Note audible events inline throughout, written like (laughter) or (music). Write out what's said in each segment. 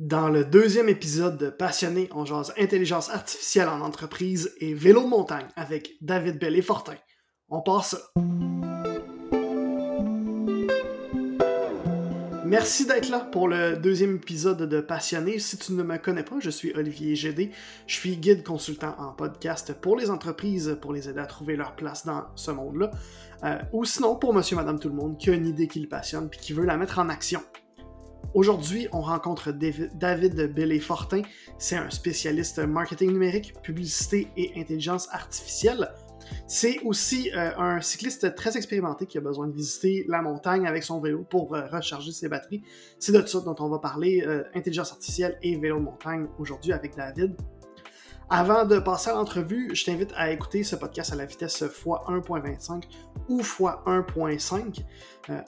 Dans le deuxième épisode de Passionné, on jase intelligence artificielle en entreprise et vélo montagne avec David Bellé-Fortin. On passe ça. Merci d'être là pour le deuxième épisode de Passionné. Si tu ne me connais pas, je suis Olivier Gédé. Je suis guide consultant en podcast pour les entreprises pour les aider à trouver leur place dans ce monde-là. Euh, ou sinon pour monsieur, madame, tout le monde qui a une idée qui le passionne puis qui veut la mettre en action. Aujourd'hui, on rencontre David Bellé-Fortin. C'est un spécialiste marketing numérique, publicité et intelligence artificielle. C'est aussi euh, un cycliste très expérimenté qui a besoin de visiter la montagne avec son vélo pour euh, recharger ses batteries. C'est de ça dont on va parler, euh, intelligence artificielle et vélo de montagne aujourd'hui avec David. Avant de passer à l'entrevue, je t'invite à écouter ce podcast à la vitesse x1.25 ou x1.5.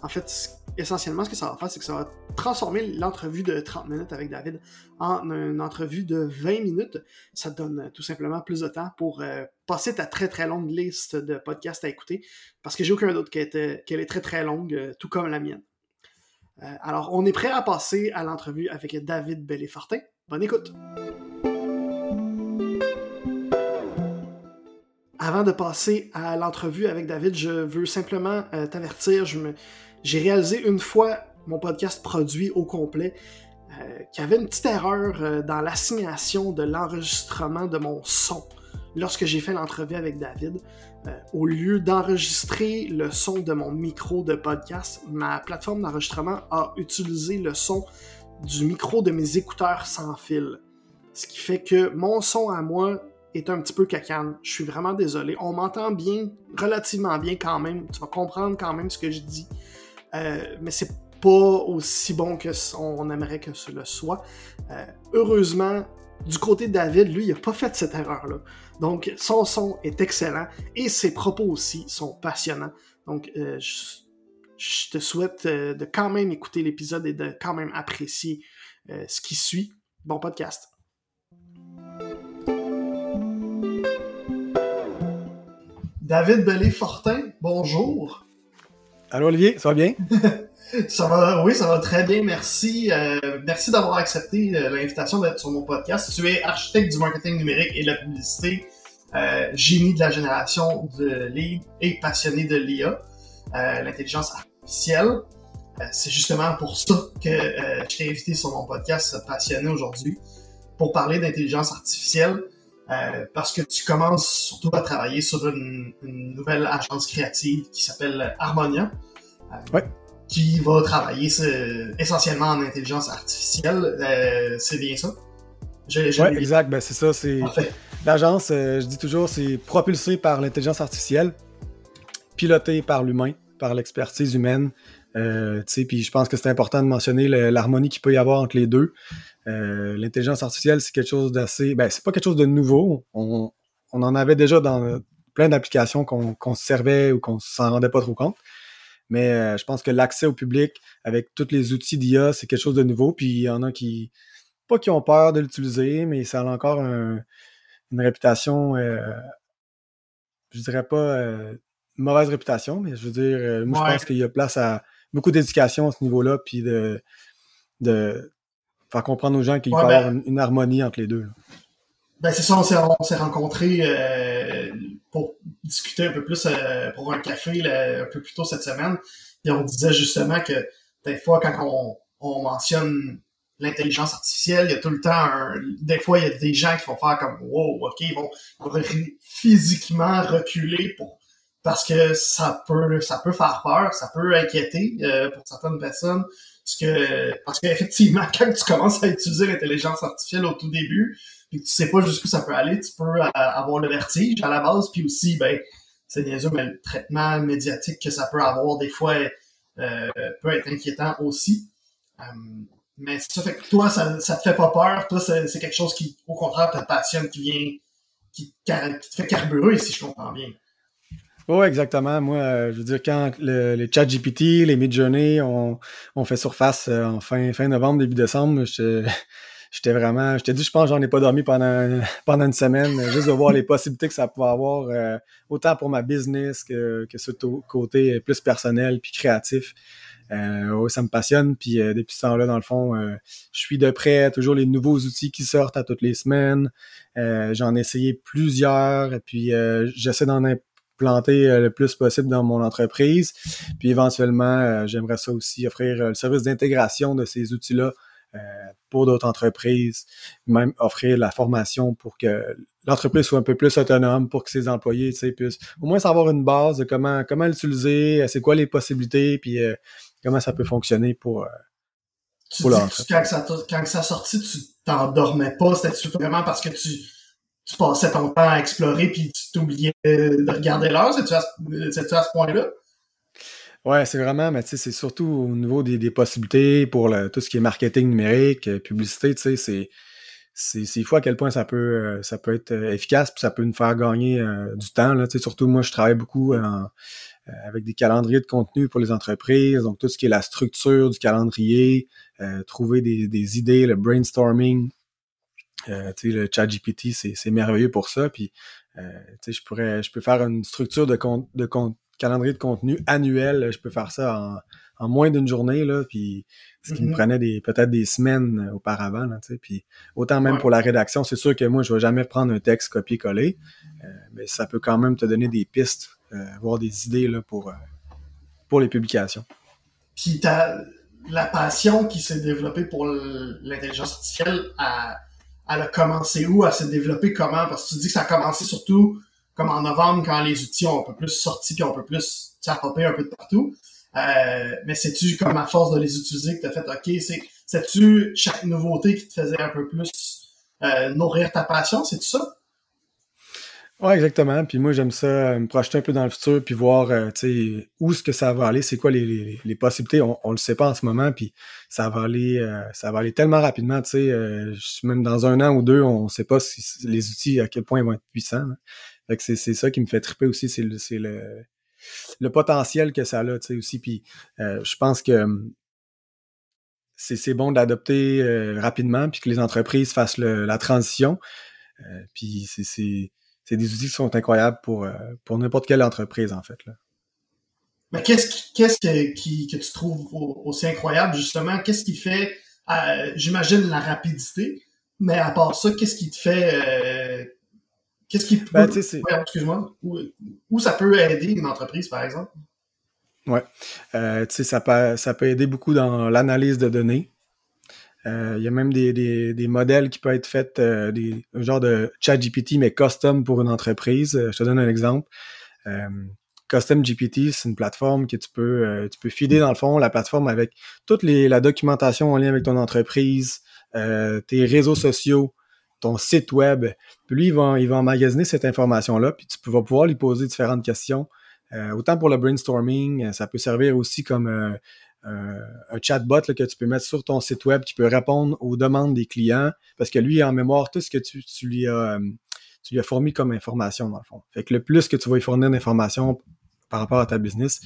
en fait, essentiellement, ce que ça va faire, c'est que ça va transformer l'entrevue de 30 minutes avec David en une entrevue de 20 minutes. Ça te donne tout simplement plus de temps pour euh, passer ta très très longue liste de podcasts à écouter, parce que j'ai aucun doute qu'elle est très très longue, euh, tout comme la mienne. Euh, alors, on est prêt à passer à l'entrevue avec David Bellé-Fortin. Bonne écoute! Avant de passer à l'entrevue avec David, je veux simplement t'avertir, je me j'ai réalisé une fois mon podcast produit au complet euh, qu'il y avait une petite erreur euh, dans l'assignation de l'enregistrement de mon son lorsque j'ai fait l'entrevue avec David. Euh, au lieu d'enregistrer le son de mon micro de podcast, ma plateforme d'enregistrement a utilisé le son du micro de mes écouteurs sans fil. Ce qui fait que mon son à moi est un petit peu cacane. Je suis vraiment désolé. On m'entend bien, relativement bien quand même. Tu vas comprendre quand même ce que je dis. Euh, mais c'est pas aussi bon que on aimerait que ce soit. Euh, heureusement, du côté de David, lui, il n'a pas fait cette erreur-là. Donc, son son est excellent et ses propos aussi sont passionnants. Donc, euh, je, te souhaite de quand même écouter l'épisode et de quand même apprécier ce qui suit. Bon podcast. David Bellé-Fortin, bonjour. Allô Olivier, ça va bien? (laughs) ça va, oui, ça va très bien, merci. Euh, merci d'avoir accepté euh, l'invitation d'être sur mon podcast. Tu es architecte du marketing numérique et de la publicité, euh, génie de la génération de lead et passionné de l'IA, l'intelligence artificielle. C'est justement pour ça que je t'ai invité sur mon podcast passionné aujourd'hui, pour parler d'intelligence artificielle. Parce que tu commences surtout à travailler sur une, une nouvelle agence créative qui s'appelle Harmonia, qui va travailler essentiellement en intelligence artificielle. Euh, c'est bien ça? Oui, exact. Ben, c'est ça. C'est... L'agence, euh, je dis toujours, c'est propulsé par l'intelligence artificielle, piloté par l'humain, par l'expertise humaine. Euh, puis je pense que c'est important de mentionner l'harmonie qu'il peut y avoir entre les deux. L'intelligence artificielle, c'est quelque chose d'assez. Ben, c'est pas quelque chose de nouveau. On, en avait déjà dans plein d'applications qu'on, qu'on servait ou qu'on s'en rendait pas trop compte. Mais euh, je pense que l'accès au public avec tous les outils d'IA, c'est quelque chose de nouveau. Puis il y en a qui, pas qui ont peur de l'utiliser, mais ça a encore une réputation, euh, je dirais pas euh, mauvaise réputation, mais je veux dire, moi je pense qu'il y a place à beaucoup d'éducation à ce niveau-là, puis de, de faire comprendre aux gens qu'il peut y avoir ben une, harmonie entre les deux. Ben c'est ça, on s'est rencontrés euh, pour discuter un peu plus euh, pour un café un peu plus tôt cette semaine. Et on disait justement que des fois, quand on, on mentionne l'intelligence artificielle, il y a tout le temps un, des fois, il y a des gens qui vont faire comme wow, ok, ils vont, physiquement reculer pour parce que ça peut ça peut faire peur, ça peut inquiéter euh, pour certaines personnes. Parce que parce qu'effectivement, (laughs) quand tu commences à utiliser l'intelligence artificielle au tout début, puis tu sais pas jusqu'où ça peut aller, tu peux euh, avoir le vertige à la base, puis aussi, ben, c'est niaiseux, mais le traitement médiatique que ça peut avoir, des fois, euh, peut être inquiétant aussi. Euh, mais ça fait que toi, ça, ça te fait pas peur, toi, c'est quelque chose qui, au contraire, te passionne, qui vient, qui, te fait carburer, si je comprends bien. Oui, exactement. Moi, je veux dire, quand le, les chat GPT, les Midjourney ont, ont fait surface en fin, fin novembre, début décembre, (laughs) j'étais vraiment, je t'ai dit, je pense j'en ai pas dormi pendant, (laughs) pendant une semaine, juste de voir les possibilités que ça pouvait avoir, euh, autant pour ma business que, que ce côté plus personnel puis créatif. Euh, ça me passionne. Puis depuis ce temps-là, dans le fond, je suis de près toujours les nouveaux outils qui sortent à toutes les semaines. J'en ai essayé plusieurs. Et puis j'essaie d'en implanter le plus possible dans mon entreprise. Puis éventuellement, j'aimerais ça aussi offrir le service d'intégration de ces outils-là pour d'autres entreprises, même offrir la formation pour que l'entreprise soit un peu plus autonome, pour que ses employés puissent au moins savoir une base de comment, comment l'utiliser, c'est quoi les possibilités, puis euh, comment ça peut fonctionner pour, euh, pour quand, ça, quand ça sortit, tu t'endormais pas, c'était vraiment parce que tu, tu passais ton temps à explorer puis tu t'oubliais de regarder l'heure, c'est-tu à, ce point-là? Ouais, c'est vraiment, mais c'est surtout au niveau des, des possibilités pour tout ce qui est marketing numérique, euh, publicité, tu sais, c'est fou à quel point ça peut euh, ça peut être euh, efficace puis ça peut nous faire gagner du temps là surtout moi je travaille beaucoup avec des calendriers de contenu pour les entreprises donc tout ce qui est la structure du calendrier trouver des, des, idées le brainstorming tu sais le chat GPT c'est merveilleux pour ça. Puis tu sais je pourrais je peux faire une structure de compte de compte calendrier de contenu annuel, je peux faire ça en, moins d'une journée, là, puis ce qui me mm-hmm. prenait des peut-être des semaines auparavant, là, puis autant même pour la rédaction, c'est sûr que moi, je vais jamais prendre un texte copier-coller, euh, mais ça peut quand même te donner des pistes, euh, voir des idées là, pour, euh, pour les publications. Puis la passion qui s'est développée pour l'intelligence artificielle, elle, a commencé où? Elle s'est développée comment? Parce que tu dis que ça a commencé surtout comme en novembre, quand les outils ont un peu plus sorti puis on peut plus popper un peu de partout. Euh, mais c'est-tu comme à force de les utiliser que tu as fait OK, c'est c'est-tu chaque nouveauté qui te faisait un peu plus euh, nourrir ta passion, c'est ça? Oui, exactement. Puis moi, j'aime ça, euh, me projeter un peu dans le futur, puis voir où est-ce que ça va aller, c'est quoi les, les, possibilités. On, on le sait pas en ce moment, puis ça va aller ça va aller tellement rapidement. sais même dans un an ou deux, on ne sait pas si les outils, à quel point ils vont être puissants c'est, ça qui me fait triper aussi, c'est le, c'est le, le potentiel que ça a, aussi. Puis euh, je pense que hum, c'est, c'est bon d'adopter euh, rapidement, puis que les entreprises fassent la transition. Euh, puis c'est, c'est, des outils qui sont incroyables pour, pour n'importe quelle entreprise, en fait. Là. Mais qu'est-ce, qui, qu'est-ce que, qui, que tu trouves aussi incroyable, justement? Qu'est-ce qui fait, j'imagine, la rapidité, mais à part ça, qu'est-ce qui te fait Qu'est-ce qui peut. Ben, excuse-moi. Où, ça peut aider une entreprise, par exemple? Oui. Euh, tu sais, ça peut, ça peut aider beaucoup dans l'analyse de données. Euh, il y a même des, des, modèles qui peuvent être faits, euh, des, un genre de chat GPT, mais custom pour une entreprise. je te donne un exemple. Custom GPT, c'est une plateforme que tu peux, tu peux filer dans le fond, la plateforme avec toute les, la documentation en lien avec ton entreprise, tes réseaux sociaux, ton site web. Puis lui, il va, il emmagasiner cette information-là, puis tu vas pouvoir lui poser différentes questions. Euh, autant pour le brainstorming, euh, ça peut servir aussi comme euh, un chatbot que tu peux mettre sur ton site web qui peut répondre aux demandes des clients, parce que lui, il a en mémoire tout ce que tu, lui as tu lui as fourni comme information, dans le fond. Fait que le plus que tu vas lui fournir d'informations par rapport à ta business,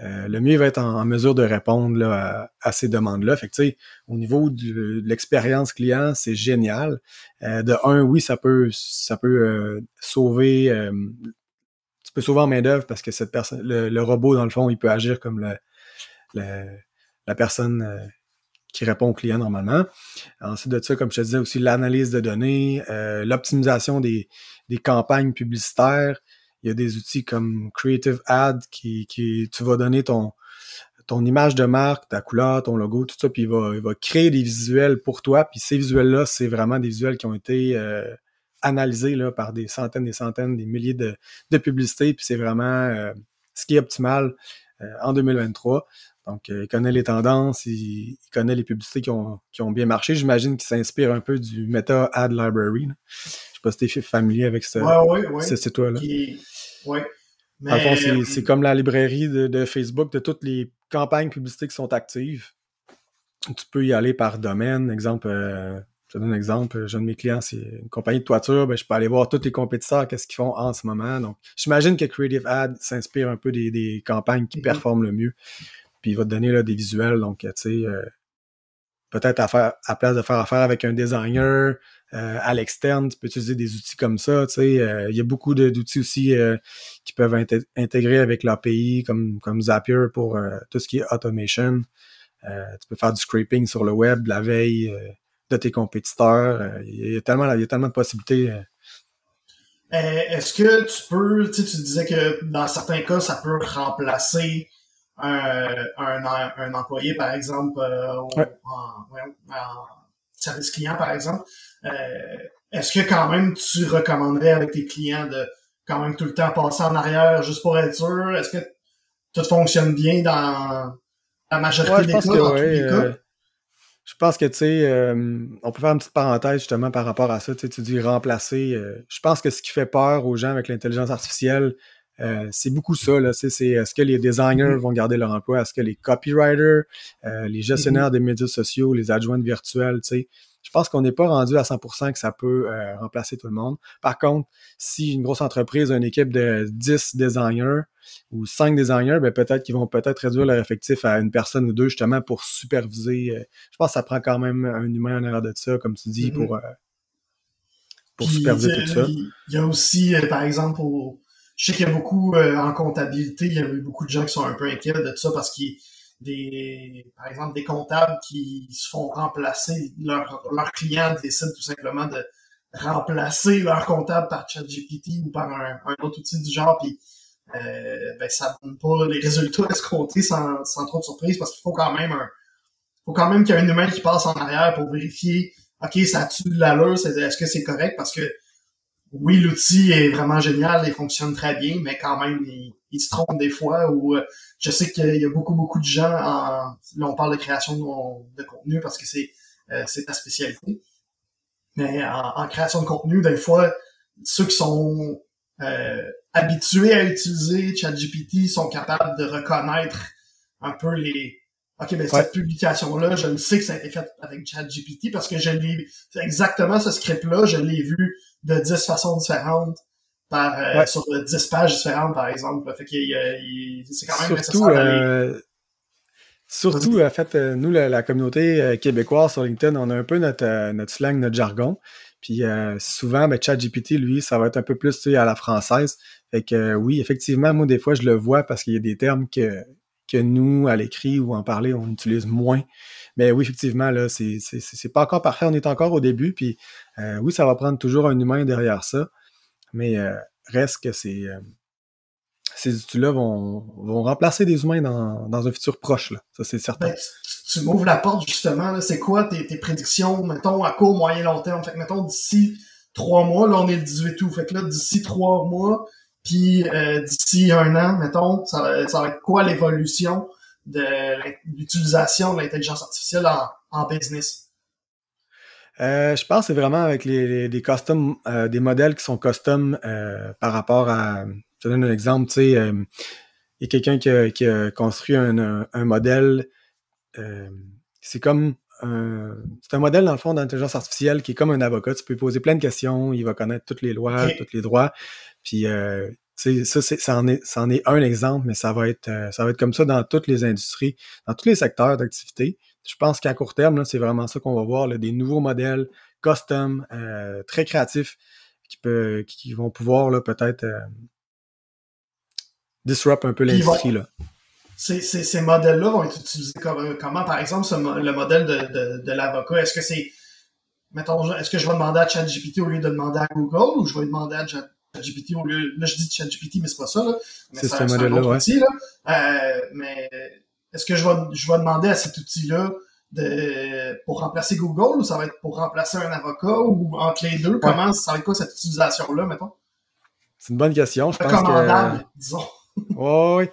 euh, le mieux va être en, mesure de répondre à, ces demandes-là. Fait que, au niveau de l'expérience client, c'est génial. Euh, de un, oui, ça peut, ça peut euh, sauver, tu peux sauver en main-d'œuvre parce que cette personne, le, robot, dans le fond, il peut agir comme la personne qui répond au client normalement. Ensuite de ça, comme je te disais aussi, l'analyse de données, l'optimisation des, des campagnes publicitaires, il y a des outils comme Creative Ad qui, qui tu vas donner ton, ton image de marque, ta couleur, ton logo, tout ça, puis il va, il va créer des visuels pour toi. Puis ces visuels-là, c'est vraiment des visuels qui ont été euh, analysés là, par des centaines, des centaines, des milliers de, de publicités. Puis c'est vraiment euh, ce qui est optimal euh, en 2023. Donc, il connaît les tendances, il, connaît les publicités qui ont, qui ont bien marché. J'imagine qu'il s'inspire un peu du Meta Ad Library. Là sais pas si tu es familier avec ce, site-là. Ouais. Mais... c'est comme la librairie de, Facebook de toutes les campagnes publicitaires qui sont actives. Tu peux y aller par domaine. Exemple, euh, je te donne un exemple. J'ai un de mes clients, c'est une compagnie de toiture. Ben, je peux aller voir tous les compétiteurs, qu'est-ce qu'ils font en ce moment. Donc, j'imagine que Creative Ad s'inspire un peu des, campagnes qui mm-hmm. performent le mieux. Puis, il va te donner là, des visuels. Donc, tu sais, euh, peut-être à faire à place de faire affaire avec un designer euh, à l'externe, tu peux utiliser des outils comme ça. Tu sais, il y a beaucoup d'outils aussi qui peuvent intégrer avec l'API, comme, comme Zapier pour tout ce qui est automation. tu peux faire du scraping sur le web, la veille de tes compétiteurs. Il y, a tellement, il y a tellement de possibilités euh, est-ce que tu peux, tu disais que dans certains cas, ça peut remplacer un, un, employé, par exemple, euh, en, service client, par exemple. Euh, est-ce que quand même tu recommanderais avec tes clients de quand même tout le temps passer en arrière juste pour être sûr? Est-ce que tout fonctionne bien dans la majorité des cas, dans tous les cas? Je pense que, tu sais, euh, on peut faire une petite parenthèse justement par rapport à ça. Tu dis remplacer. Euh, je pense que ce qui fait peur aux gens avec l'intelligence artificielle, euh, c'est beaucoup ça. Là, c'est, est-ce que les designers mm-hmm. vont garder leur emploi? Est-ce que les copywriters, les gestionnaires mm-hmm. des médias sociaux, les adjoints virtuels, tu sais, je pense qu'on n'est pas rendu à 100% que ça peut remplacer tout le monde. Par contre, si une grosse entreprise a une équipe de 10 designers, ou cinq designers, ben peut-être qu'ils vont peut-être réduire leur effectif à une personne ou deux justement pour superviser. Euh, je pense que ça prend quand même un humain en arrière de ça, comme tu dis, pour, mm-hmm. euh, pour superviser tout ça. Il y a aussi, euh, par exemple, je sais qu'il y a beaucoup en comptabilité, il y a eu beaucoup de gens qui sont un peu inquiets de ça parce qu'il des, par exemple, des comptables qui se font remplacer, leurs leur clients décident tout simplement de remplacer leur comptable par ChatGPT ou par un, un autre outil du genre, puis euh, ben, ça donne pas les résultats escomptés sans, sans trop de surprise parce qu'il faut quand même un, faut quand même qu'il y ait un humain qui passe en arrière pour vérifier, OK, ça tue de l'allure, est-ce que c'est correct? Parce que oui, l'outil est vraiment génial et fonctionne très bien, mais quand même, il, se trompe des fois ou euh, je sais qu'il y a beaucoup, beaucoup de gens en, là, on parle de création de, contenu parce que c'est, euh, c'est ta spécialité. Mais en, en, création de contenu, des fois, ceux qui sont euh, habitués à utiliser ChatGPT sont capables de reconnaître un peu les OK, ben cette publication-là, je le sais que ça a été fait avec ChatGPT parce que je l'ai exactement ce script-là, je l'ai vu de 10 façons différentes par euh, sur 10 pages différentes, par exemple. Fait c'est quand même surtout, euh, Surtout, en fait, euh, nous, la, communauté québécoise sur LinkedIn, on a un peu notre, notre slang, notre jargon. Puis euh, souvent, ben, ChatGPT, lui, ça va être un peu plus à la française. Fait que euh, oui, effectivement, moi, des fois, je le vois parce qu'il y a des termes que, que nous, à l'écrit ou en parler, on utilise moins. Mais oui, effectivement, là, c'est, pas encore parfait. On est encore au début. Puis euh, oui, ça va prendre toujours un humain derrière ça. Mais reste que c'est ces outils-là vont, vont remplacer des humains dans, dans un futur proche, là. ça c'est certain. Ben, tu, m'ouvres la porte justement, c'est quoi tes, prédictions, mettons, à court, moyen, long terme? Fait que mettons d'ici trois mois, là on est le 18 août, fait que là, d'ici trois mois, puis euh, d'ici un an, mettons, ça, ça va être quoi l'évolution? De l'utilisation de l'intelligence artificielle en, en business? Euh, je pense que c'est vraiment avec les, des custom, euh, des modèles qui sont custom euh, par rapport à, je te donne un exemple, tu sais, il y a quelqu'un qui, a, construit un, modèle, euh, c'est comme un, c'est un modèle dans le fond d'intelligence artificielle qui est comme un avocat. Tu peux poser plein de questions, il va connaître toutes les lois, tous les droits. Puis euh, ça, ça, en est, ça en est un exemple, mais ça va être, ça va être comme ça dans toutes les industries, dans tous les secteurs d'activité. Je pense qu'à court terme, c'est vraiment ça qu'on va voir, des nouveaux modèles custom, très créatifs, qui, peut, qui vont pouvoir peut-être disrupt un peu l'industrie. là. Ces, ces, ces modèles-là vont être utilisés comme, comment, par exemple, le modèle de, de, de l'avocat? Est-ce que c'est, mettons, est-ce que je vais demander à ChatGPT au lieu de demander à Google ou je vais demander à ChatGPT au lieu, là je dis ChatGPT, mais c'est pas ça, là. C'est ce modèle-là, ouais. Outil, là. Euh, mais est-ce que je vais, je vais demander à cet outil-là de, pour remplacer Google ou ça va être pour remplacer un avocat ou entre les deux? Comment, ça va être quoi cette utilisation-là, mettons? C'est une bonne question. Je pense que... disons. oui,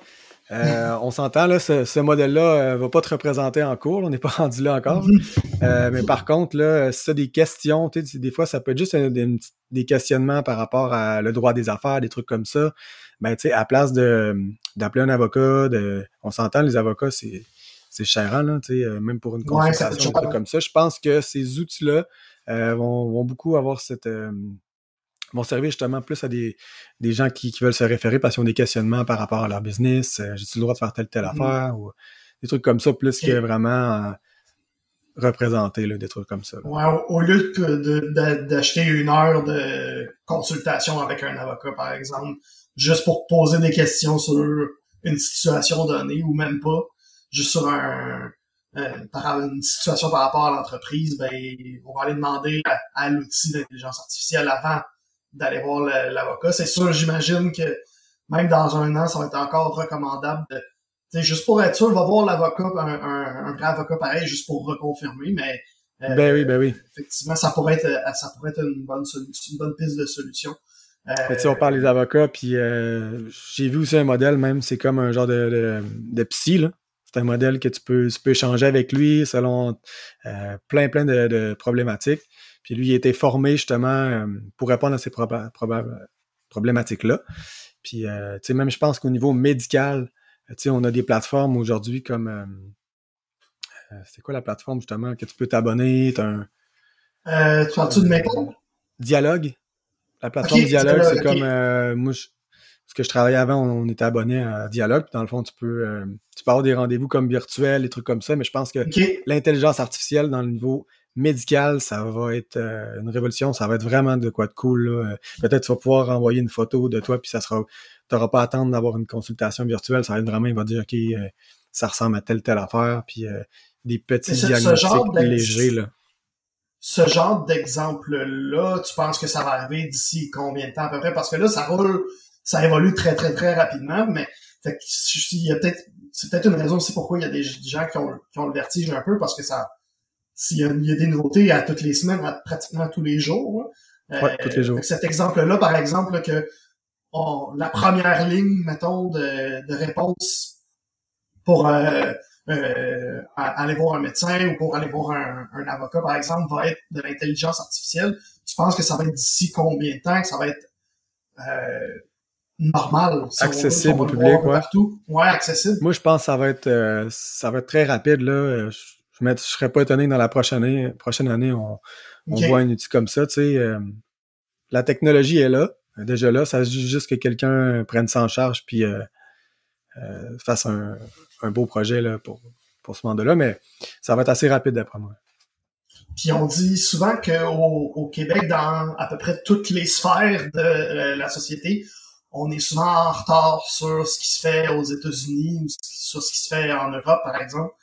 euh, on s'entend, là, ce, modèle-là ne euh, va pas te représenter en cours, on n'est pas (laughs) rendu là encore. Euh, mais par contre, là, si tu as des questions, des fois, ça peut être juste des questionnements par rapport à le droit des affaires, des trucs comme ça. Ben, tu sais, à place d'appeler un avocat, de, on s'entend, les avocats, c'est, c'est cher, hein, là, même pour une consultation, ouais, comme ça. Je pense que ces outils-là vont, vont, beaucoup avoir cette vont servir justement plus à des, des gens qui, qui, veulent se référer parce qu'ils ont des questionnements par rapport à leur business. Euh, J'ai-tu le droit de faire telle telle mmh. affaire ou des trucs comme ça, plus que vraiment représenter, là, des trucs comme ça. Ouais, au, lieu d'acheter une heure de consultation avec un avocat, par exemple, juste pour poser des questions sur une situation donnée ou même pas, juste sur un, par une situation par rapport à l'entreprise, ben on va aller demander à, l'outil d'intelligence artificielle avant d'aller voir l'avocat. C'est sûr, j'imagine que même dans un an, ça va être encore recommandable de juste pour être sûr, va voir l'avocat, un, vrai avocat pareil, juste pour reconfirmer, mais euh, ben oui, ben oui. Effectivement, ça pourrait être, euh, ça pourrait être une bonne une bonne piste de solution. Euh, on parle des avocats, puis euh, j'ai vu aussi un modèle même, c'est comme un genre de, de, psy, là. C'est un modèle que tu peux, tu peux échanger avec lui selon plein, plein de, problématiques. Puis lui, il a été formé justement pour répondre à ces problématiques-là. Puis, tu sais, même je pense qu'au niveau médical, tu on a des plateformes aujourd'hui comme. Euh, euh, c'est quoi la plateforme justement que tu peux t'abonner? Un, euh, tu parles-tu de Maple? Dialogue. La plateforme Dialogue, c'est comme. moi, parce que je travaillais avant, on, était abonné à Dialogue. Puis dans le fond, tu peux, tu peux avoir des rendez-vous comme virtuels, des trucs comme ça. Mais je pense que l'intelligence artificielle dans le niveau médical, ça va être une révolution. Ça va être vraiment de quoi de cool. Peut-être tu vas pouvoir envoyer une photo de toi, puis ça sera tu n'auras pas à attendre d'avoir une consultation virtuelle. Ça va être vraiment, il va dire, OK, euh, ça ressemble à telle, telle affaire, puis euh, des petits diagnostics légers. Là. Ce genre d'exemple-là, tu penses que ça va arriver d'ici combien de temps à peu près? Parce que là, ça roule, ça évolue très, très, très rapidement, mais il y a peut-être, c'est peut-être une raison aussi pourquoi il y a des gens qui ont, qui ont le vertige un peu, parce que ça, s'il y, a, des nouveautés à toutes les semaines, à pratiquement tous les jours. ouais, tous les jours. Cet exemple-là, par exemple, que la première ligne, mettons, de, de réponse pour euh, euh, aller voir un médecin ou pour aller voir un, un, avocat, par exemple, va être de l'intelligence artificielle. Tu penses que ça va être d'ici combien de temps que ça va être euh, normal? accessible au public, ouais. Partout. Ouais, accessible. Moi, je pense que ça va être euh, ça va être très rapide. Là. Je, je, serais pas étonné que dans la prochaine année, prochaine année, on, on voit un outil comme ça. Tu sais, euh, la technologie est là. Déjà là, ça juste que quelqu'un prenne ça en charge puis euh, euh, fasse un, beau projet là, pour, pour ce mandat-là, mais ça va être assez rapide d'après moi. Puis on dit souvent qu'au au Québec, dans à peu près toutes les sphères de euh, la société, on est souvent en retard sur ce qui se fait aux États-Unis ou sur ce qui se fait en Europe, par exemple.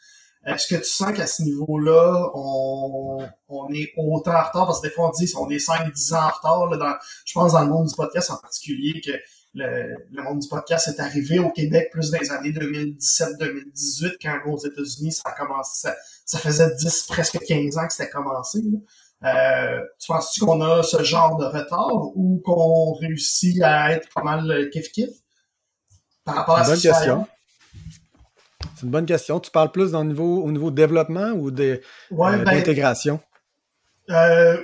Est-ce que tu sens qu'à ce niveau-là, on, on, est autant en retard? Parce que des fois, on dit qu'on est 5-10 ans en retard. Là, dans, je pense dans le monde du podcast en particulier que le, le monde du podcast est arrivé au Québec plus dans les années 2017-2018 quand aux États-Unis, ça a commencé, ça, faisait 10, presque 15 ans que c'était commencé. Euh, tu penses-tu qu'on a ce genre de retard ou qu'on réussit à être pas mal kiff-kiff par rapport à question. C'est une bonne question. Tu parles plus dans niveau, au niveau développement ou euh, ben, d'intégration? Euh,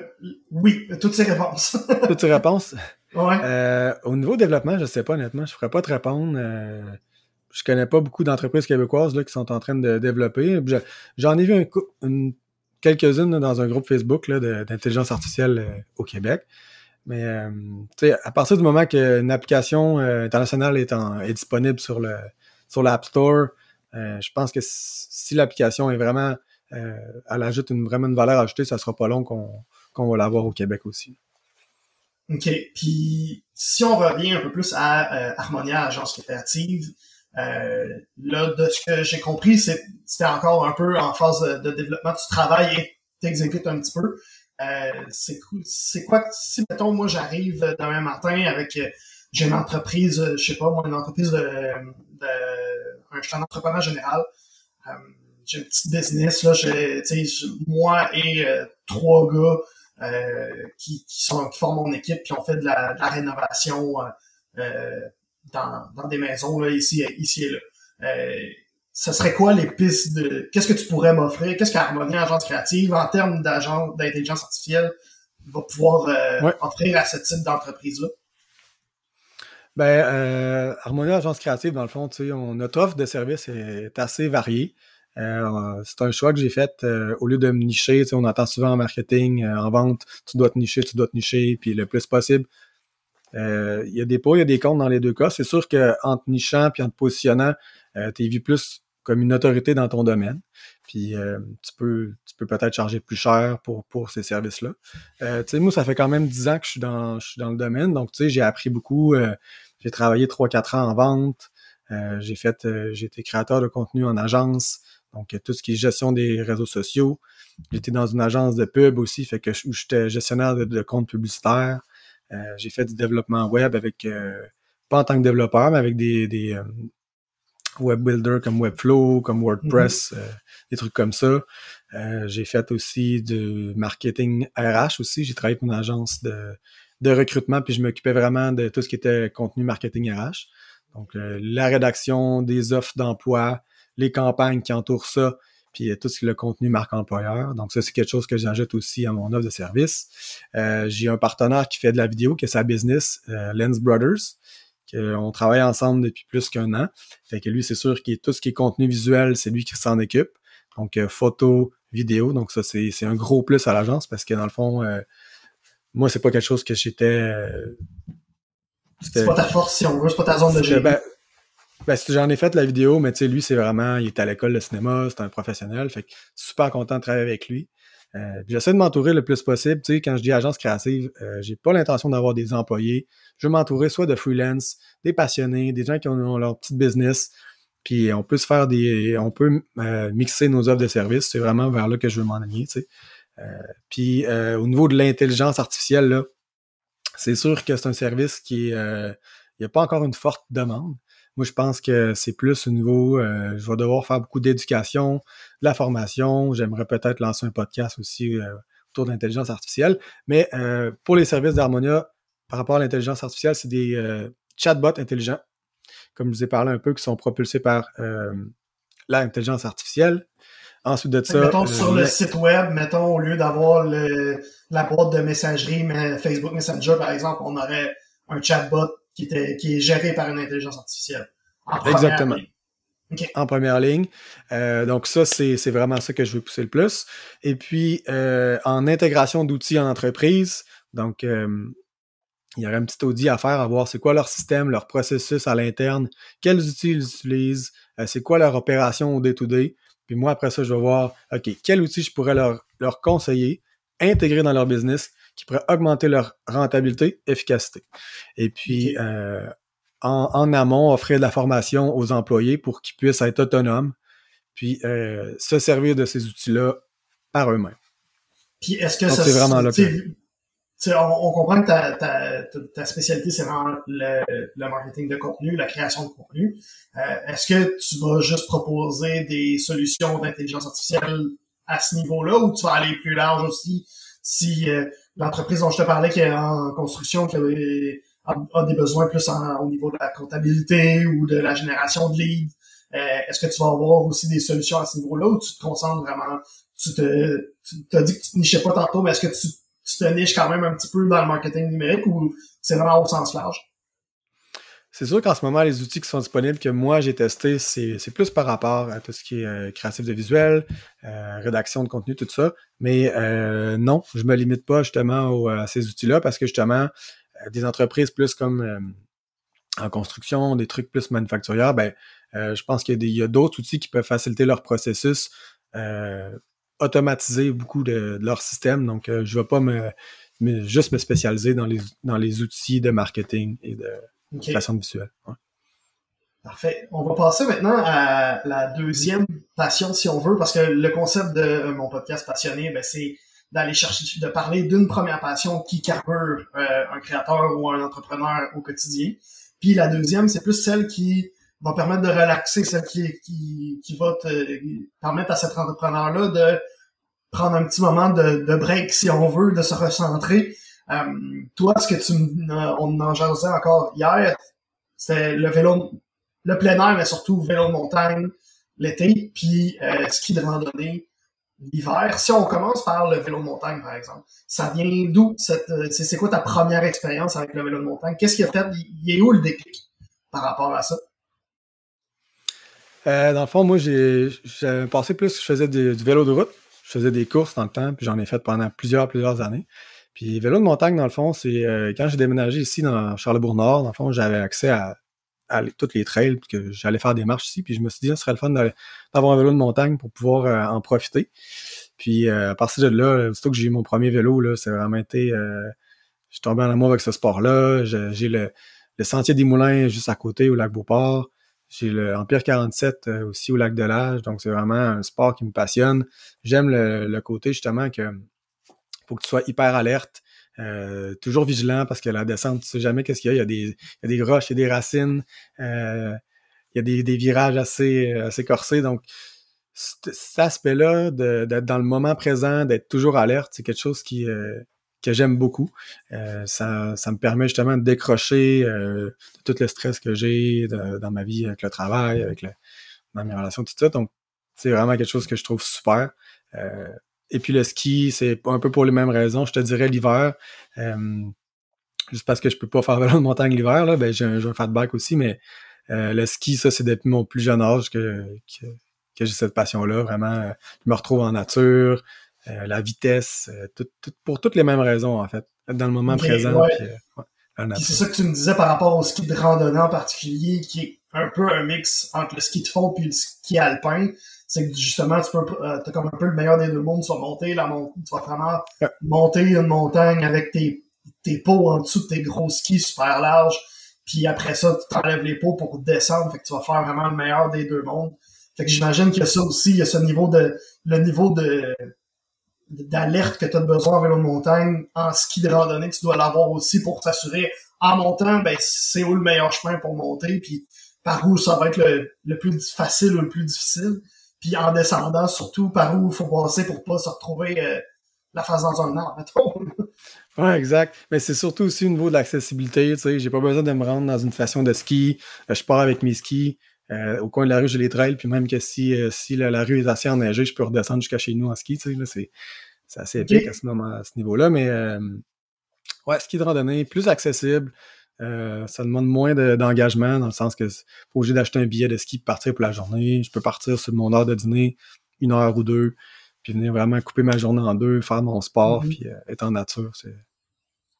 oui, toutes ces réponses. (laughs) toutes ces réponses? Ouais. Euh, au niveau développement, je ne sais pas honnêtement, je ne ferais pas te répondre. Euh, je connais pas beaucoup d'entreprises québécoises là, qui sont en train de développer. J'en ai vu une, quelques-unes dans un groupe Facebook d'intelligence artificielle au Québec. Mais à partir du moment qu'une application internationale est, est disponible sur le sur l'App Store, euh, je pense que si l'application est vraiment, euh, elle ajoute une, vraiment une valeur ajoutée, ça sera pas long qu'on va l'avoir au Québec aussi. OK. Puis si on revient un peu plus à euh, Harmonia, agence créative, euh, là, de ce que j'ai compris, c'était encore un peu en phase de, développement. Tu travailles et t'exécutes un petit peu. Euh, c'est quoi, si mettons, moi j'arrive demain matin avec, j'ai une entreprise, je sais pas, moi, une entreprise de, de je suis un entrepreneur général. Euh, j'ai une petite business, là, moi et euh, trois gars euh, qui, qui, sont, qui forment mon équipe, qui ont fait de la, de la rénovation dans, dans des maisons là, ici, ici et là. ce serait quoi les pistes de. Qu'est-ce que tu pourrais m'offrir? Qu'est-ce qu'Harmonie Agence Créative, en termes d'agence d'intelligence artificielle, va pouvoir offrir à ce type d'entreprise-là? Ben, euh, Harmonia Agence Créative, dans le fond, notre offre de service est assez variée. Euh, c'est un choix que j'ai fait euh, au lieu de me nicher. On entend souvent en marketing, euh, en vente, tu dois te nicher, tu dois te nicher, puis le plus possible. Il y a des pots, il y a des comptes dans les deux cas. C'est sûr qu'en te nichant puis en te positionnant, tu es vu plus comme une autorité dans ton domaine. Puis tu peux, tu peux peut-être charger plus cher pour, pour ces services-là. tu sais, moi, ça fait quand même 10 ans que je suis dans, je suis dans le domaine, donc tu sais, j'ai appris beaucoup. j'ai travaillé 3-4 ans en vente. j'ai fait, j'ai été créateur de contenu en agence, donc tout ce qui est gestion des réseaux sociaux. J'étais dans une agence de pub aussi, fait que j'étais gestionnaire de comptes publicitaires. J'ai fait du développement web avec pas en tant que développeur, mais avec des, des euh, web builders comme Webflow, comme WordPress, mhm. euh, des trucs comme ça. Euh, j'ai fait aussi du marketing RH aussi. J'ai travaillé pour une agence de, de recrutement, puis je m'occupais vraiment de tout ce qui était contenu marketing RH. Donc, la rédaction des offres d'emploi, les campagnes qui entourent ça, puis tout ce qui est le contenu marque employeur. Donc, ça, c'est quelque chose que j'ajoute aussi à mon offre de service. j'ai un partenaire qui fait de la vidéo, qui est sa business, Lens Brothers. On travaille ensemble depuis plus qu'un an. Fait que lui, c'est sûr que tout ce qui est contenu visuel, c'est lui qui s'en occupe. Donc, euh, photo, vidéo. Donc, ça, c'est un gros plus à l'agence parce que dans le fond, euh, moi, c'est pas quelque chose que j'étais. Euh, c'est pas ta force, si on veut, c'est pas ta zone de. Ben, ben j'en ai fait la vidéo, mais tu sais, lui, c'est vraiment, il est à l'école de cinéma, c'est un professionnel, fait que super content de travailler avec lui. Euh, j'essaie de m'entourer le plus possible. Tu sais, quand je dis agence créative, euh, j'ai pas l'intention d'avoir des employés. Je veux m'entourer soit de freelance, des passionnés, des gens qui ont, leur petite business. Puis on peut se faire des. On peut euh, mixer nos offres de services. C'est vraiment vers là que je veux m'en aller. Tu sais. puis au niveau de l'intelligence artificielle, là, c'est sûr que c'est un service qui est. il n'y a pas encore une forte demande. Moi, je pense que c'est plus au niveau, euh, je vais devoir faire beaucoup d'éducation, de la formation. J'aimerais peut-être lancer un podcast aussi euh, autour de l'intelligence artificielle. Mais euh, pour les services d'Harmonia, par rapport à l'intelligence artificielle, c'est des chatbots intelligents, comme je vous ai parlé un peu, qui sont propulsés par l'intelligence artificielle. Ensuite de ça. Mettons sur le site web, mettons, au lieu d'avoir la boîte de messagerie, mais Facebook Messenger, par exemple, on aurait un chatbot qui, était, qui est géré par une intelligence artificielle. Exactement. En première ligne. Euh, donc ça, c'est vraiment ça que je veux pousser le plus. Et puis, euh, en intégration d'outils en entreprise, donc euh, il y aurait un petit audit à faire, à voir c'est quoi leur système, leur processus à l'interne, quels outils ils utilisent, c'est quoi leur opération au day-to-day. Puis moi, après ça, je vais voir, OK, quel outil je pourrais leur, leur conseiller, intégrer dans leur business, qui pourrait augmenter leur rentabilité, efficacité. Et puis, euh, en, amont, offrir de la formation aux employés pour qu'ils puissent être autonomes, puis euh, se servir de ces outils-là par eux-mêmes. Puis est-ce que ça... C'est vraiment là on, on, comprend que ta, ta, ta spécialité, c'est vraiment le, le, marketing de contenu, la création de contenu. Euh, est-ce que tu vas juste proposer des solutions d'intelligence artificielle à ce niveau-là ou tu vas aller plus large aussi si l'entreprise dont je te parlais qui est en construction, qui a, des besoins plus au niveau de la comptabilité ou de la génération de leads, euh, est-ce que tu vas avoir aussi des solutions à ce niveau-là ou tu te concentres vraiment, tu te, tu as dit que tu te nichais pas tantôt, mais est-ce que tu te niches quand même un petit peu dans le marketing numérique ou c'est vraiment au sens large? C'est sûr qu'en ce moment, les outils qui sont disponibles que moi j'ai testés, c'est plus par rapport à tout ce qui est euh, créatif de visuel, euh, rédaction de contenu, tout ça. Mais euh, non, je me limite pas justement à ces outils-là parce que justement, des entreprises plus comme en construction, des trucs plus manufacturiers, ben, je pense qu'il y a d'autres outils qui peuvent faciliter leur processus, automatiser beaucoup de, leur système. Donc, je ne vais pas me, juste me spécialiser dans les, dans les outils de marketing et de Création visuelle. Parfait. On va passer maintenant à la deuxième passion, si on veut, parce que le concept de mon podcast passionné, ben, c'est d'aller chercher, de parler d'une première passion qui carbure euh, un créateur ou un entrepreneur au quotidien. Puis la deuxième, c'est plus celle qui va permettre de relaxer, celle qui, qui, qui va te permettre à cet entrepreneur-là de prendre un petit moment de, de break, si on veut, de se recentrer, euh, toi, ce que tu on en jasait encore hier, c'est le vélo, le plein air, mais surtout vélo de montagne l'été, puis euh, ski de randonnée l'hiver. Si on commence par le vélo de montagne, par exemple, ça vient d'où? Euh, c'est quoi ta première expérience avec le vélo de montagne? Qu'est-ce qui a fait? Il est où le déclic par rapport à ça? dans le fond, moi, j'ai passé plus, je faisais du, vélo de route. Je faisais des courses dans le temps, puis j'en ai fait pendant plusieurs, plusieurs années. Puis vélo de montagne, dans le fond, c'est euh, quand j'ai déménagé ici dans Charlebourg-Nord, dans le fond, j'avais accès à, toutes les trails, que j'allais faire des marches ici. Puis je me suis dit, ce serait le fun d'avoir un vélo de montagne pour pouvoir euh, en profiter. Puis à partir de là, surtout que j'ai eu mon premier vélo, là, c'est vraiment été. je suis tombé en amour avec ce sport-là. J'ai le, Sentier des Moulins juste à côté au lac Beauport. J'ai le Empire 47 aussi au lac de l'Age. Donc, c'est vraiment un sport qui me passionne. J'aime le, côté justement que faut que tu sois hyper alerte. Euh, toujours vigilant parce que la descente, tu sais jamais qu'est-ce qu'il y a. Il y a des, roches, il y a des racines, euh, il y a des, virages assez, assez corsés. Donc, cet aspect-là, d'être dans le moment présent, d'être toujours alerte, c'est quelque chose qui, euh, que j'aime beaucoup. Euh, ça, me permet justement de décrocher euh, de tout le stress que j'ai dans ma vie avec le travail, avec dans mes relations, tout ça. Donc, c'est vraiment quelque chose que je trouve super. Euh, et puis le ski, c'est un peu pour les mêmes raisons. Je te dirais l'hiver. Euh, juste parce que je peux pas faire (laughs) vélo de montagne l'hiver, là, ben j'ai un, un fat bike aussi, mais euh, le ski, ça, c'est depuis mon plus jeune âge que, que, que j'ai cette passion-là. Vraiment, je me retrouve en nature, euh, la vitesse, tout, tout, pour toutes les mêmes raisons, en fait. Dans le moment présent. Ouais. Puis, c'est ça que tu me disais par rapport au ski de randonnée en particulier, qui est un peu un mix entre le ski de fond et le ski alpin c'est que justement, tu peux, euh, t'as comme un peu le meilleur des deux mondes, tu vas monter la mon tu vas vraiment monter une montagne avec tes, tes pots en dessous de tes gros skis super larges, puis après ça, tu t'enlèves les pots pour descendre, fait que tu vas faire vraiment le meilleur des deux mondes. Fait que j'imagine qu'il y a ça aussi, il y a ce niveau de, le niveau de, d'alerte que tu as besoin en vélo de montagne, en ski de randonnée, tu dois l'avoir aussi pour t'assurer en montant, ben, c'est où le meilleur chemin pour monter, puis par où ça va être le, le plus facile ou le plus difficile puis en descendant, surtout par où il faut passer pour pas se retrouver euh, la face dans un arbre, (laughs) Ouais, exact. Mais c'est surtout aussi au niveau de l'accessibilité, tu sais, j'ai pas besoin de me rendre dans une station de ski, euh, je pars avec mes skis, euh, au coin de la rue, j'ai les trails, puis même que si, si la, rue est assez enneigée, je peux redescendre jusqu'à chez nous en ski, tu sais, c'est, c'est assez épique à ce moment, à ce niveau-là, mais ouais, ski de randonnée, plus accessible, euh, ça demande moins d'engagement dans le sens que c'est pas obligé d'acheter un billet de ski pour partir pour la journée. Je peux partir sur mon heure de dîner, une heure ou deux, puis venir vraiment couper ma journée en deux, faire mon sport, mm-hmm. puis euh, être en nature.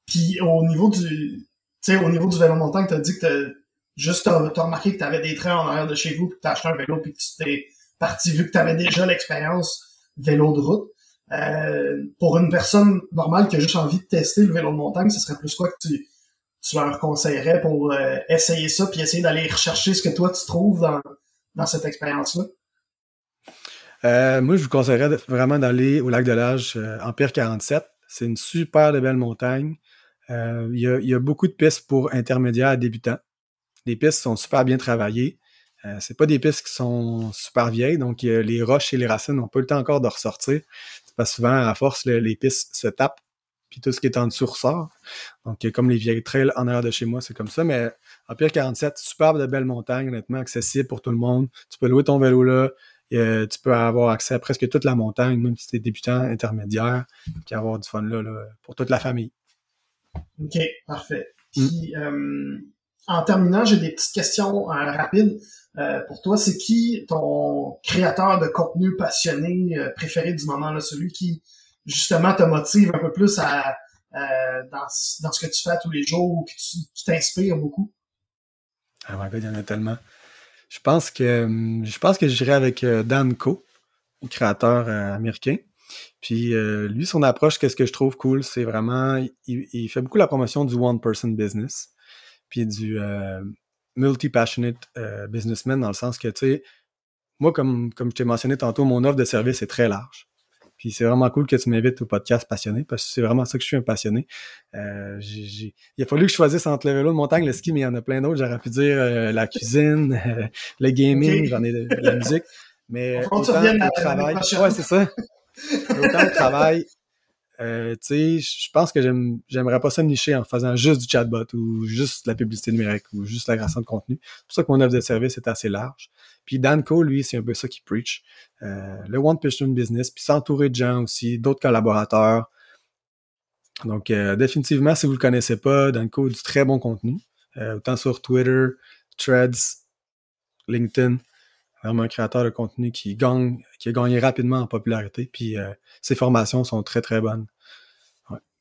Puis au niveau du, tu au niveau du vélo montagne, t'as dit que t'as juste t'as remarqué que t'avais des trains en arrière de chez vous, puis que t'as acheté un vélo, puis que tu t'es parti vu que t'avais déjà l'expérience vélo de route. Euh, pour une personne normale qui a juste envie de tester le vélo de montagne, ce serait plus quoi que tu tu leur conseillerais pour euh, essayer ça puis essayer d'aller rechercher ce que toi tu trouves dans, dans cette expérience-là? Euh, moi, je vous conseillerais vraiment d'aller au lac de l'Âge euh, Empire 47. C'est une super belle montagne. Il y, a, beaucoup de pistes pour intermédiaires et débutants. Les pistes sont super bien travaillées. Euh, c'est pas des pistes qui sont super vieilles, donc les roches et les racines n'ont pas le temps encore de ressortir. Parce que souvent, à force, les pistes se tapent puis tout ce qui est en dessous ressort. Donc, comme les vieilles trails en arrière de chez moi, c'est comme ça. Mais Empire 47, superbe de belles montagnes, honnêtement, accessible pour tout le monde. Tu peux louer ton vélo là. Et, tu peux avoir accès à presque toute la montagne, même si tu es débutant, intermédiaire, puis avoir du fun là, pour toute la famille. OK, parfait. Mm. Puis, euh, en terminant, j'ai des petites questions euh, rapides. Euh, pour toi, c'est qui ton créateur de contenu passionné préféré du moment, là, celui qui justement te motive un peu plus à, euh, dans, dans, ce que tu fais tous les jours ou qui t'inspire beaucoup? Ah my il y en a tellement. Je pense que je pense que j'irai avec euh, Dan Co, créateur euh, américain. Puis lui, son approche, qu'est-ce que je trouve cool, c'est vraiment, il, fait beaucoup la promotion du one-person business, puis du multi-passionate businessman, dans le sens que, tu sais, moi, comme, comme je t'ai mentionné tantôt, mon offre de service est très large. Puis c'est vraiment cool que tu m'invites au podcast passionné parce que c'est vraiment ça que je suis un passionné. Euh, Il a fallu que je choisisse entre le vélo de montagne, le ski, mais il y en a plein d'autres. J'aurais pu dire euh, la (laughs) cuisine, euh, le gaming, j'en ai de, la musique. Mais (laughs) (laughs) autant le travail. Ouais, c'est ça. autant le travail, euh, je pense que j'aimerais pas ça me nicher en faisant juste du chatbot ou juste de la publicité numérique ou juste la création de contenu. C'est pour ça que mon offre de service est assez large. Puis Danco, lui, c'est un peu ça qui preach. Euh, le One Person Business, puis s'entourer de gens aussi, d'autres collaborateurs. Donc, euh, définitivement, si vous le connaissez pas, Danco a du très bon contenu, autant sur Twitter, Threads, LinkedIn. Vraiment un créateur de contenu qui gagne, qui a gagné rapidement en popularité. Puis euh, ses formations sont très très bonnes.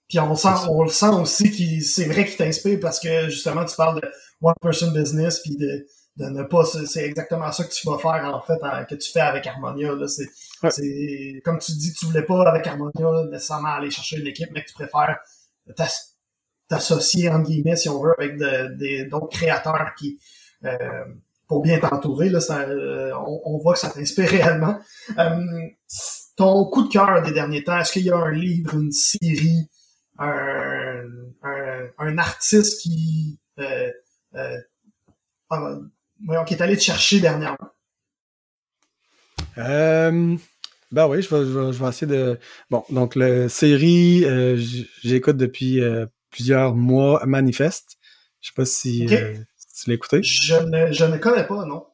Puis on sent, on le sent aussi qui c'est vrai qu'il t'inspire parce que justement tu parles de one person business, puis de, de ne pas. C'est exactement ça que tu vas faire en fait, que tu fais avec Harmonia. Là. C'est, c'est comme tu dis, tu voulais pas avec Harmonia nécessairement aller chercher une équipe, mais que tu préfères t'associer entre guillemets, si on veut, avec d'autres créateurs qui euh, pour bien t'entourer. Là, ça, euh, on, voit que ça t'inspire réellement. Euh, ton coup de cœur des derniers temps, est-ce qu'il y a un livre, une série, un, un, artiste qui, euh, voyons, qui est allé te chercher dernièrement? Ben oui, je vais, je, vais, essayer de. Bon, donc la série, j'écoute depuis plusieurs mois Manifeste. Je sais pas si, tu l'as écouté? Je ne, je ne connais pas, non.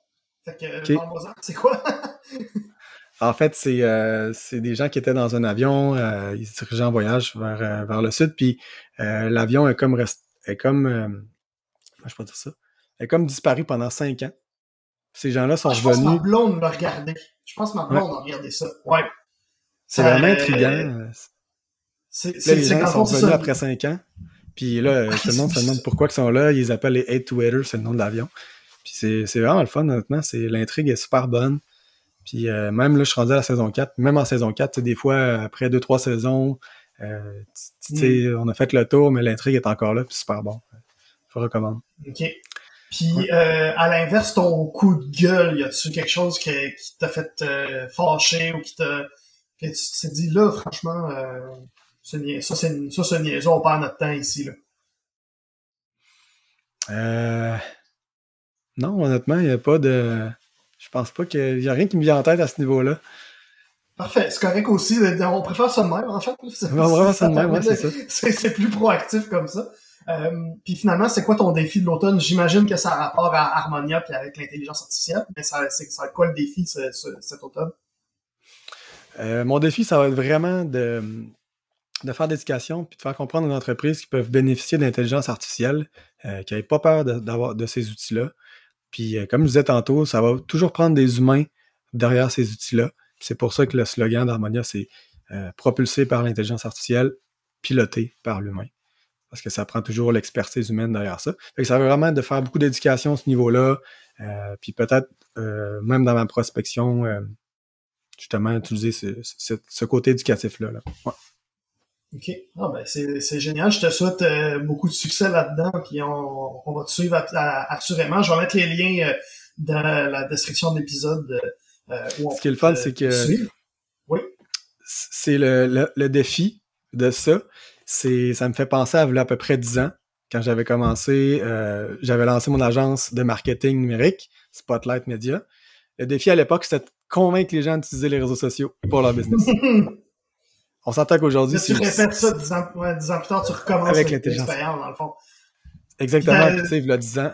Fait que, c'est quoi? (laughs) En fait, euh, c'est des gens qui étaient dans un avion, euh, ils se dirigeaient en voyage vers, euh, vers le sud, puis l'avion est comme rest... est comme je peux dire ça, est comme disparu pendant cinq ans. Ces gens-là sont ah, je revenus. Je pense que ma blonde l'a regardé. Je pense que ma blonde a regardé ça. Ouais. C'est vraiment intriguant. C'est les gens sont revenus après cinq ans. Puis là, ah, tout le monde se demande pourquoi ils sont là. Ils les appellent les 8 to c'est le nom de l'avion. Puis c'est vraiment le fun, honnêtement. L'intrigue est super bonne. Puis euh, même là, je suis rendu à la saison 4. Même en saison 4, des fois, après 2-3 saisons, euh, mm. on a fait le tour, mais l'intrigue est encore là, puis super bon. Je recommande. OK. Puis euh, à l'inverse, ton coup de gueule, y a-tu quelque chose qui, t'a fait fâcher ou qui t'a. que tu t'es dit là, franchement, ça, c'est ça, c'est niaiseux, on perd notre temps ici, là. Euh... Non, honnêtement, il n'y a pas de. Je pense pas qu'il y a rien qui me vient en tête à ce niveau-là. Parfait, c'est correct aussi. On préfère ça de même, en fait. On préfère ça de même, (laughs) c'est ça. C'est plus proactif comme ça. Euh, puis finalement, c'est quoi ton défi de l'automne? J'imagine que ça a rapport à Harmonia puis avec l'intelligence artificielle, mais ça, c'est, ça quoi le défi cet automne? Euh, mon défi, ça va être vraiment de, de faire d'éducation puis de faire comprendre aux entreprises qui peuvent bénéficier d'intelligence artificielle, euh, qui n'avaient pas peur d'avoir de, ces outils-là, puis, euh, comme je disais tantôt, ça va toujours prendre des humains derrière ces outils-là. C'est pour ça que le slogan d'Harmonia, c'est euh, propulsé par l'intelligence artificielle, piloté par l'humain. Parce que ça prend toujours l'expertise humaine derrière ça. Fait ça va vraiment de faire beaucoup d'éducation à ce niveau-là. Euh, puis peut-être, même dans ma prospection, justement, utiliser ce, côté éducatif-là. Là. OK. Ah, ben, c'est génial. Je te souhaite euh, beaucoup de succès là-dedans. Puis on, va te suivre assurément. Je vais mettre les liens euh, dans la description de l'épisode. Euh, Ce qui est le fun, c'est que oui. c'est le, le, défi de ça. C'est ça me fait penser à, à peu près 10 ans. Quand j'avais commencé, j'avais lancé mon agence de marketing numérique, Spotlight Media. Le défi à l'époque, c'était de convaincre les gens d'utiliser les réseaux sociaux pour leur business. (laughs) On s'entend qu'aujourd'hui. Si tu répètes ça dix ans, plus tard, tu recommences avec l'intelligence. dans le fond. Exactement. Tu sais, il y a 10 ans,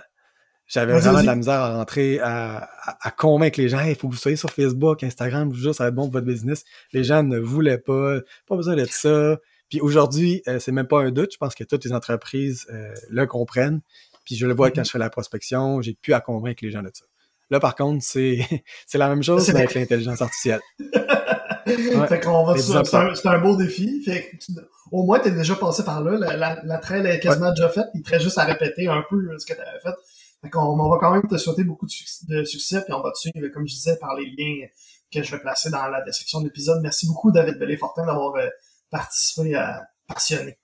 j'avais vraiment de la misère à rentrer, à, à, convaincre les gens, il faut que vous soyez sur Facebook, Instagram, ça va être bon pour votre business. Les gens ne voulaient pas, pas besoin d'être ça. Puis aujourd'hui, euh, c'est même pas un doute. Je pense que toutes les entreprises euh, le comprennent. Puis je le vois quand mm-hmm. je fais la prospection, j'ai pu à convaincre les gens de ça. Là, par contre, c'est (laughs) la même chose avec l'intelligence artificielle. (laughs) fait qu'on va c'est un, beau défi. Fait au moins, t'es déjà passé par là. La, la, trail est quasiment déjà faite. Il te reste juste à répéter un peu euh, ce que tu avais fait. Fait qu'on on va quand même te souhaiter beaucoup de, succès, puis on va te suivre, comme je disais, par les liens que je vais placer dans la description de l'épisode. Merci beaucoup, David Bellé-Fortin, d'avoir euh, participé à Passionné.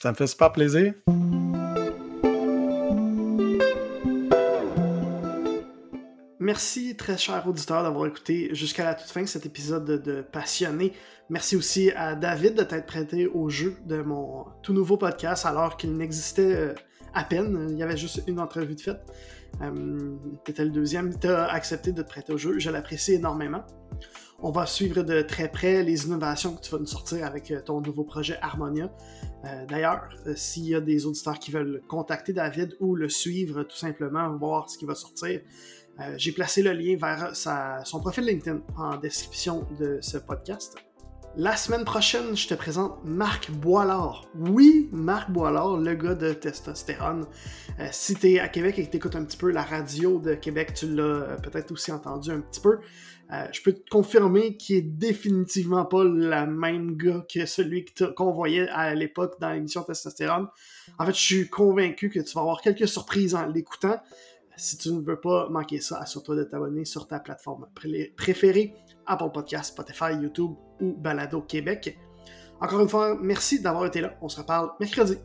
Ça me fait super plaisir. Merci, très cher auditeur, d'avoir écouté jusqu'à la toute fin cet épisode de, Passionné. Merci aussi à David de t'être prêté au jeu de mon tout nouveau podcast alors qu'il n'existait euh, à peine. Il y avait juste une entrevue de fait. Euh, T'étais le deuxième. T'as accepté de te prêter au jeu. Je l'apprécie énormément. On va suivre de très près les innovations que tu vas nous sortir avec euh, ton nouveau projet Harmonia. Euh, d'ailleurs, s'il y a des auditeurs qui veulent contacter David ou le suivre tout simplement, voir ce qui va sortir, euh, j'ai placé le lien vers son profil LinkedIn en description de ce podcast. La semaine prochaine, je te présente Marc Boilard. Oui, Marc Boilard, le gars de testostérone. Euh, si tu es à Québec et que tu écoutes un petit peu la radio de Québec, tu l'as euh, peut-être aussi entendu un petit peu. Je peux te confirmer qu'il est définitivement pas le même gars que celui qu'on voyait à l'époque dans l'émission Testostérone. En fait, je suis convaincu que tu vas avoir quelques surprises en l'écoutant. Si tu ne veux pas manquer ça, assure-toi de t'abonner sur ta plateforme préférée, Apple Podcast, Spotify, YouTube ou Balado Québec. Encore une fois, merci d'avoir été là. On se reparle mercredi.